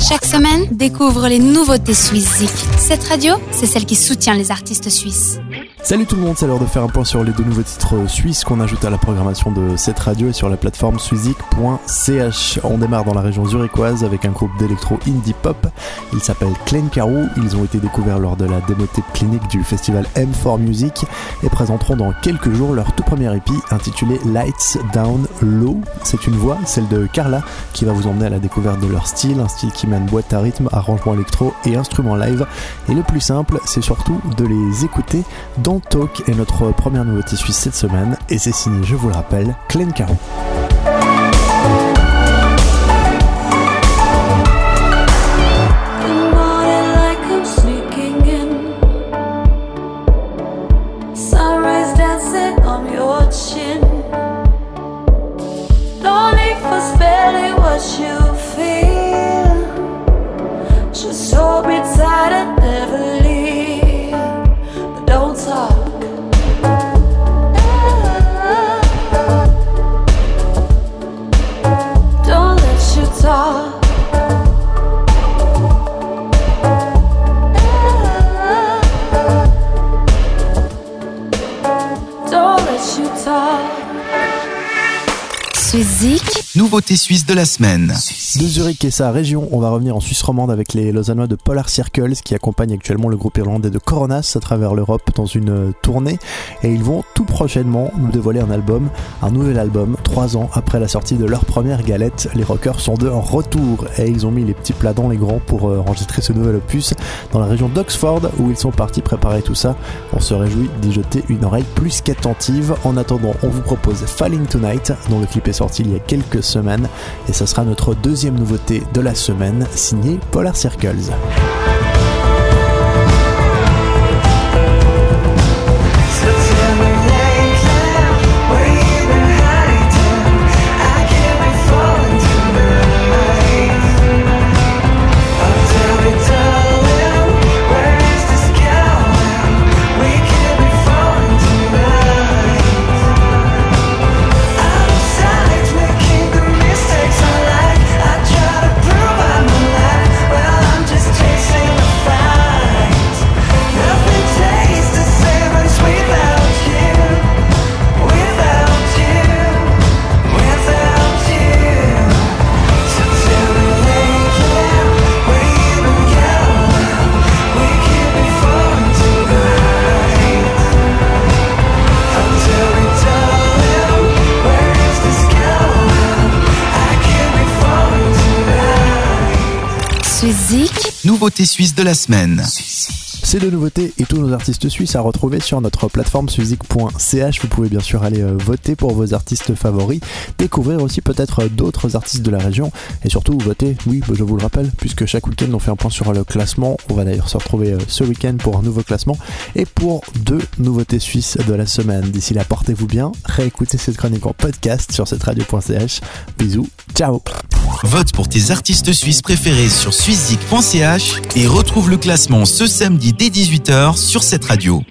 Chaque semaine, découvre les nouveautés suisses Cette radio, c'est celle qui soutient les artistes suisses. Salut tout le monde, c'est l'heure de faire un point sur les deux nouveaux titres suisses qu'on ajoute à la programmation de cette radio et sur la plateforme suizik.ch. On démarre dans la région zurichoise avec un groupe d'électro indie pop. Il s'appelle Klein Carou. Ils ont été découverts lors de la démotape clinique du festival M4 Music et présenteront dans quelques jours leur tout premier EP intitulé Lights Down Low. C'est une voix, celle de Carla, qui va vous emmener à la découverte de leur style, un style qui mène boîte à rythme, arrangement électro et instruments live. Et le plus simple, c'est surtout de les écouter dans Talk est notre première nouveauté suisse cette semaine et c'est signé, je vous le rappelle, Clen Caro. you. Suzy. Nouveauté suisse de la semaine. De Zurich et sa région, on va revenir en Suisse romande avec les Lausannois de Polar Circles qui accompagnent actuellement le groupe irlandais de Coronas à travers l'Europe dans une tournée. Et ils vont tout prochainement nous dévoiler un album, un nouvel album, trois ans après la sortie de leur première galette. Les rockers sont de retour et ils ont mis les petits plats dans les grands pour euh, enregistrer ce nouvel opus dans la région d'Oxford où ils sont partis préparer tout ça. On se réjouit d'y jeter une oreille plus qu'attentive. En attendant, on vous propose Falling Tonight dont le clip est sorti il y a quelques semaine et ce sera notre deuxième nouveauté de la semaine signée Polar Circles. Nouveauté suisse de la semaine. Ces deux nouveautés et tous nos artistes suisses à retrouver sur notre plateforme suzik.ch. Vous pouvez bien sûr aller euh, voter pour vos artistes favoris, découvrir aussi peut-être d'autres artistes de la région et surtout voter, oui, bah, je vous le rappelle, puisque chaque week-end on fait un point sur le classement. On va d'ailleurs se retrouver euh, ce week-end pour un nouveau classement et pour deux nouveautés suisses de la semaine. D'ici là, portez-vous bien, réécoutez cette chronique en podcast sur cette radio.ch. Bisous, ciao Vote pour tes artistes suisses préférés sur suizik.ch et retrouve le classement ce samedi dès 18h sur cette radio.